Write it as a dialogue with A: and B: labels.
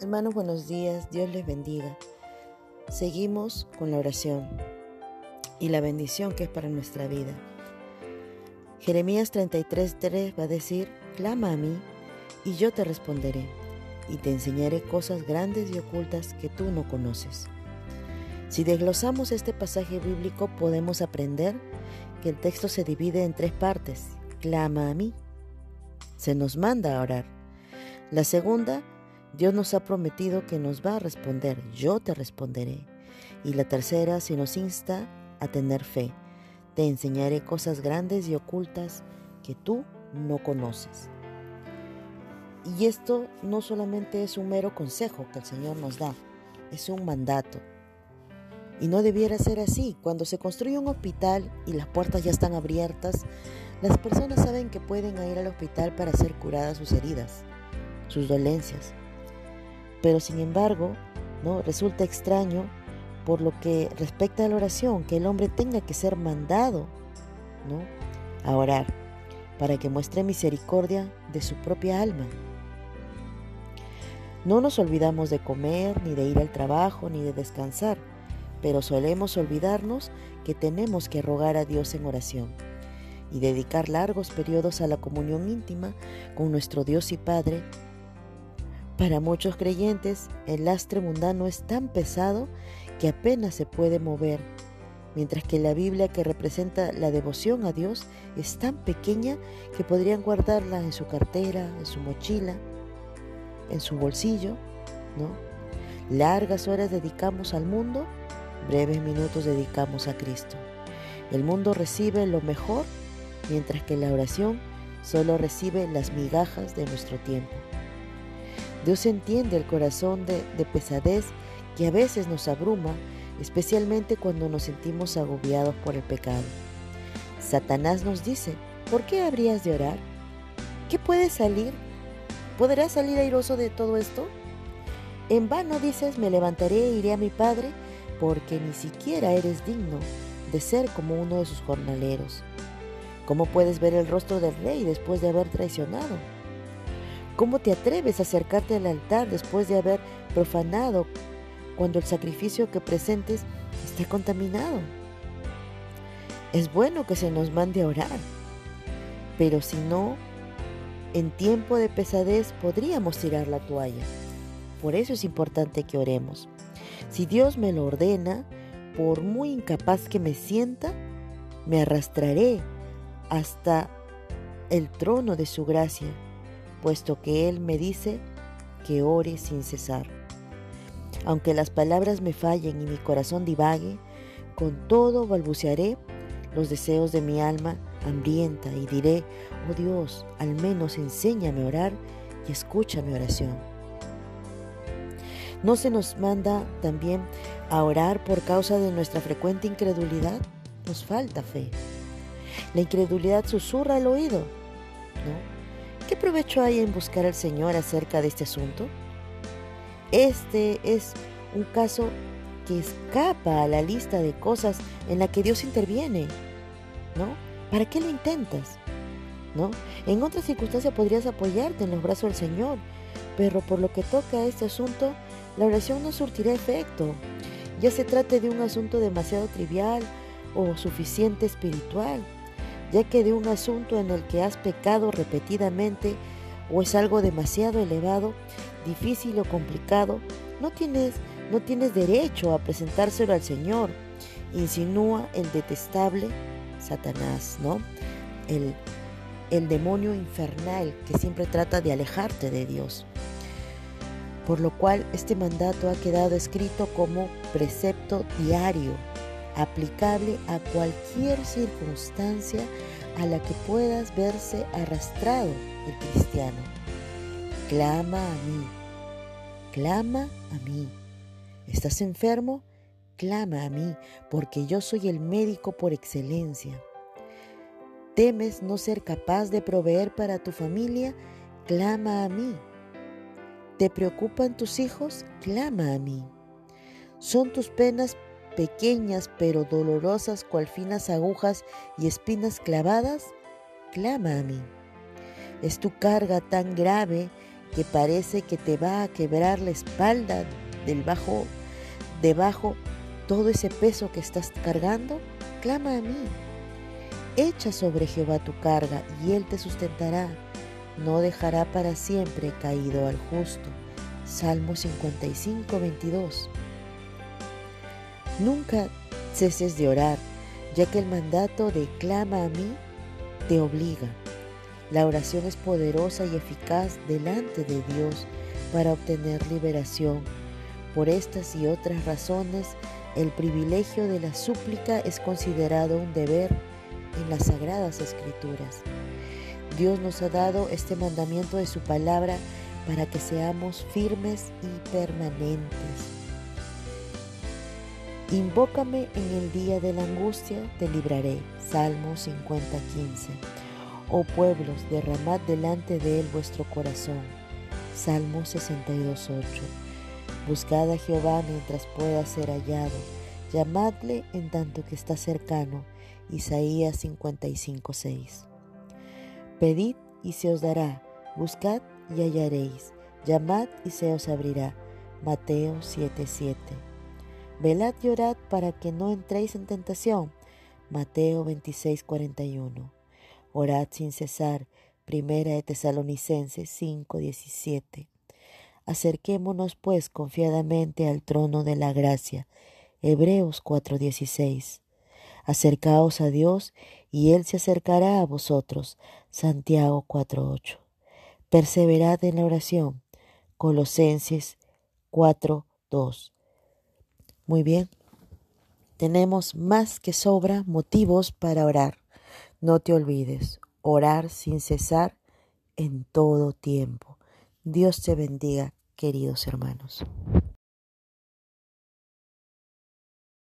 A: Hermanos, buenos días, Dios les bendiga. Seguimos con la oración y la bendición que es para nuestra vida. Jeremías 33:3 va a decir, clama a mí y yo te responderé y te enseñaré cosas grandes y ocultas que tú no conoces. Si desglosamos este pasaje bíblico podemos aprender que el texto se divide en tres partes. Clama a mí. Se nos manda a orar. La segunda Dios nos ha prometido que nos va a responder, yo te responderé. Y la tercera, se nos insta a tener fe, te enseñaré cosas grandes y ocultas que tú no conoces. Y esto no solamente es un mero consejo que el Señor nos da, es un mandato. Y no debiera ser así. Cuando se construye un hospital y las puertas ya están abiertas, las personas saben que pueden ir al hospital para ser curadas sus heridas, sus dolencias. Pero sin embargo, ¿no? resulta extraño por lo que respecta a la oración, que el hombre tenga que ser mandado ¿no? a orar para que muestre misericordia de su propia alma. No nos olvidamos de comer, ni de ir al trabajo, ni de descansar, pero solemos olvidarnos que tenemos que rogar a Dios en oración y dedicar largos periodos a la comunión íntima con nuestro Dios y Padre para muchos creyentes, el lastre mundano es tan pesado que apenas se puede mover, mientras que la Biblia que representa la devoción a Dios es tan pequeña que podrían guardarla en su cartera, en su mochila, en su bolsillo, ¿no? Largas horas dedicamos al mundo, breves minutos dedicamos a Cristo. El mundo recibe lo mejor, mientras que la oración solo recibe las migajas de nuestro tiempo. Dios entiende el corazón de, pesadez que a veces nos abruma, especialmente cuando nos sentimos agobiados por el pecado. Satanás nos dice, ¿por qué habrías de orar? ¿Qué puede salir? ¿Podrás salir airoso de todo esto? En vano dices, me levantaré e iré a mi padre, porque ni siquiera eres digno de ser como uno de sus jornaleros. ¿Cómo puedes ver el rostro del rey después de haber traicionado? ¿Cómo te atreves a acercarte al altar después de haber profanado cuando el sacrificio que presentes está contaminado? Es bueno que se nos mande a orar, pero si no, en tiempo de pesadez podríamos tirar la toalla. Por eso es importante que oremos. Si Dios me lo ordena, por muy incapaz que me sienta, me arrastraré hasta el trono de su gracia puesto que Él me dice que ore sin cesar. Aunque las palabras me fallen y mi corazón divague, con todo balbucearé los deseos de mi alma hambrienta y diré, oh Dios, al menos enséñame a orar y escucha mi oración. ¿No se nos manda también a orar por causa de nuestra frecuente incredulidad? Nos falta fe. La incredulidad susurra al oído, ¿no? ¿Qué provecho hay en buscar al Señor acerca de este asunto? Este es un caso que escapa a la lista de cosas en la que Dios interviene, ¿no? ¿Para qué lo intentas? ¿No? En otras circunstancias podrías apoyarte en los brazos del Señor, pero por lo que toca a este asunto, la oración no surtirá efecto. Ya se trate de un asunto demasiado trivial o suficiente espiritual ya que de un asunto en el que has pecado repetidamente o es algo demasiado elevado, difícil o complicado, no tienes, no tienes derecho a presentárselo al Señor. Insinúa el detestable Satanás, ¿no? El, el demonio infernal que siempre trata de alejarte de Dios. Por lo cual este mandato ha quedado escrito como precepto diario aplicable a cualquier circunstancia a la que puedas verse arrastrado el cristiano. Clama a mí, clama a mí. ¿Estás enfermo? Clama a mí, porque yo soy el médico por excelencia. ¿Temes no ser capaz de proveer para tu familia? Clama a mí. ¿Te preocupan tus hijos? Clama a mí. ¿Son tus penas pequeñas pero dolorosas cual finas agujas y espinas clavadas, clama a mí. Es tu carga tan grave que parece que te va a quebrar la espalda del bajo, debajo todo ese peso que estás cargando, clama a mí. Echa sobre Jehová tu carga y él te sustentará. No dejará para siempre caído al justo. Salmo 55, 22. Nunca ceses de orar, ya que el mandato de clama a mí te obliga. La oración es poderosa y eficaz delante de Dios para obtener liberación. Por estas y otras razones, el privilegio de la súplica es considerado un deber en las sagradas escrituras. Dios nos ha dado este mandamiento de su palabra para que seamos firmes y permanentes. Invócame en el día de la angustia, te libraré. Salmo 50:15. Oh pueblos, derramad delante de él vuestro corazón. Salmo 62.8. Buscad a Jehová mientras pueda ser hallado. Llamadle en tanto que está cercano. Isaías 55.6. Pedid y se os dará. Buscad y hallaréis. Llamad y se os abrirá. Mateo 7.7. Velad y orad para que no entréis en tentación. Mateo 26.41. Orad sin cesar. Primera de Tesalonicenses 5:17. Acerquémonos pues confiadamente al trono de la gracia. Hebreos 4:16. Acercaos a Dios y Él se acercará a vosotros. Santiago 4:8. Perseverad en la oración. Colosenses 4:2. Muy bien. Tenemos más que sobra motivos para orar. No te olvides, orar sin cesar en todo tiempo. Dios te bendiga, queridos hermanos.